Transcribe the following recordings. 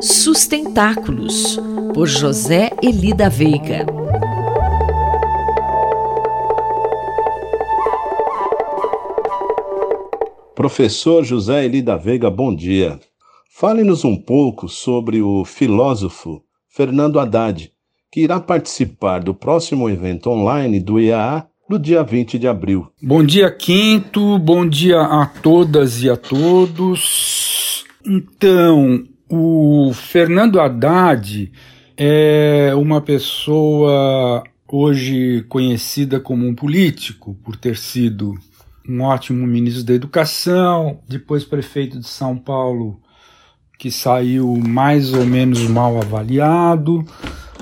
Sustentáculos, por José Elida Veiga. Professor José Elida Veiga, bom dia. Fale-nos um pouco sobre o filósofo Fernando Haddad, que irá participar do próximo evento online do IAA no dia 20 de abril. Bom dia, Quinto. Bom dia a todas e a todos. Então, o Fernando Haddad é uma pessoa hoje conhecida como um político, por ter sido um ótimo ministro da Educação, depois prefeito de São Paulo, que saiu mais ou menos mal avaliado,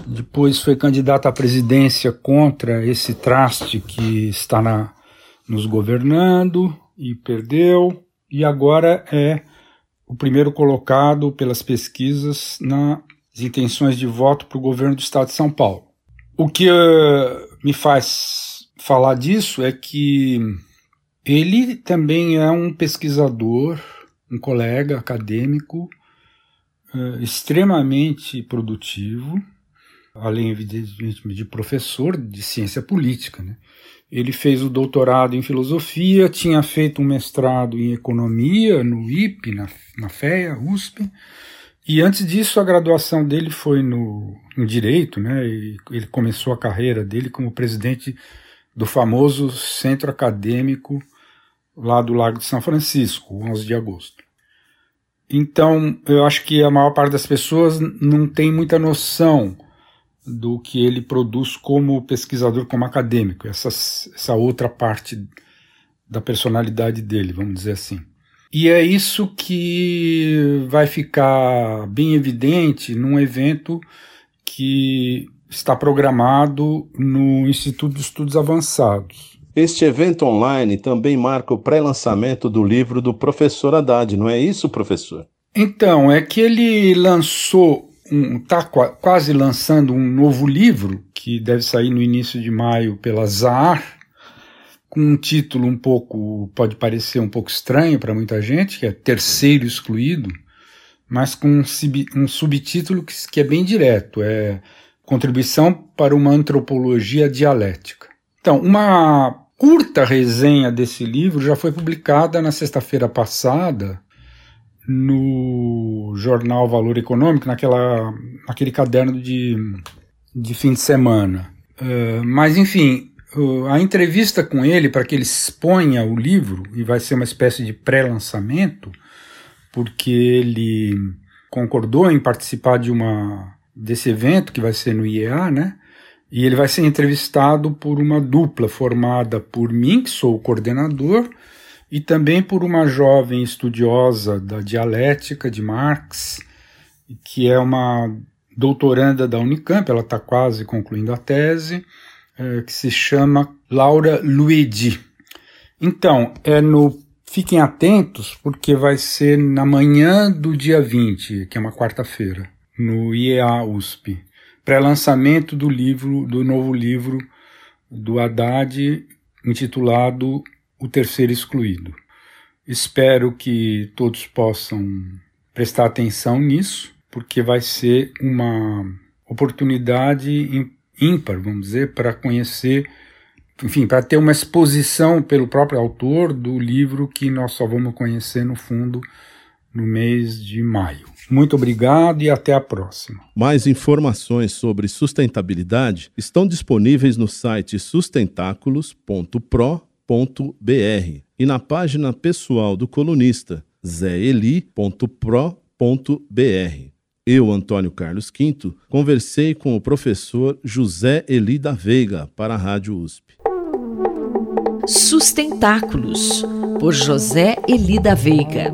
depois foi candidato à presidência contra esse traste que está na, nos governando e perdeu, e agora é o primeiro colocado pelas pesquisas nas intenções de voto para o governo do estado de São Paulo. O que uh, me faz falar disso é que ele também é um pesquisador, um colega acadêmico uh, extremamente produtivo, além, evidentemente, de professor de ciência política. Né? Ele fez o doutorado em filosofia, tinha feito um mestrado em economia no IP, na, na FEA, USP, e antes disso a graduação dele foi no, direito, né? E ele começou a carreira dele como presidente do famoso Centro Acadêmico lá do Lago de São Francisco, 11 de agosto. Então, eu acho que a maior parte das pessoas não tem muita noção do que ele produz como pesquisador, como acadêmico, essa, essa outra parte da personalidade dele, vamos dizer assim. E é isso que vai ficar bem evidente num evento que está programado no Instituto de Estudos Avançados. Este evento online também marca o pré-lançamento do livro do professor Haddad, não é isso, professor? Então, é que ele lançou está um, quase lançando um novo livro, que deve sair no início de maio pela Zar, com um título um pouco, pode parecer um pouco estranho para muita gente, que é Terceiro Excluído, mas com um, um subtítulo que, que é bem direto, é Contribuição para uma Antropologia Dialética. Então, uma curta resenha desse livro já foi publicada na sexta-feira passada no jornal Valor Econômico, naquela, naquele caderno de, de fim de semana. Uh, mas, enfim, uh, a entrevista com ele, para que ele exponha o livro, e vai ser uma espécie de pré-lançamento, porque ele concordou em participar de uma desse evento que vai ser no IEA, né? E ele vai ser entrevistado por uma dupla formada por mim, que sou o coordenador, e também por uma jovem estudiosa da dialética de Marx, que é uma doutoranda da Unicamp, ela está quase concluindo a tese, é, que se chama Laura Luigi. Então, é no fiquem atentos, porque vai ser na manhã do dia 20, que é uma quarta-feira, no IEA USP, pré-lançamento do livro, do novo livro do Haddad, intitulado o terceiro excluído. Espero que todos possam prestar atenção nisso, porque vai ser uma oportunidade ímpar, vamos dizer, para conhecer, enfim, para ter uma exposição pelo próprio autor do livro que nós só vamos conhecer no fundo no mês de maio. Muito obrigado e até a próxima. Mais informações sobre sustentabilidade estão disponíveis no site sustentáculos.pro zeli.br e na página pessoal do colunista zeli.pro.br. Eu, Antônio Carlos Quinto, conversei com o professor José Eli da Veiga para a Rádio USP. Sustentáculos, por José Eli da Veiga.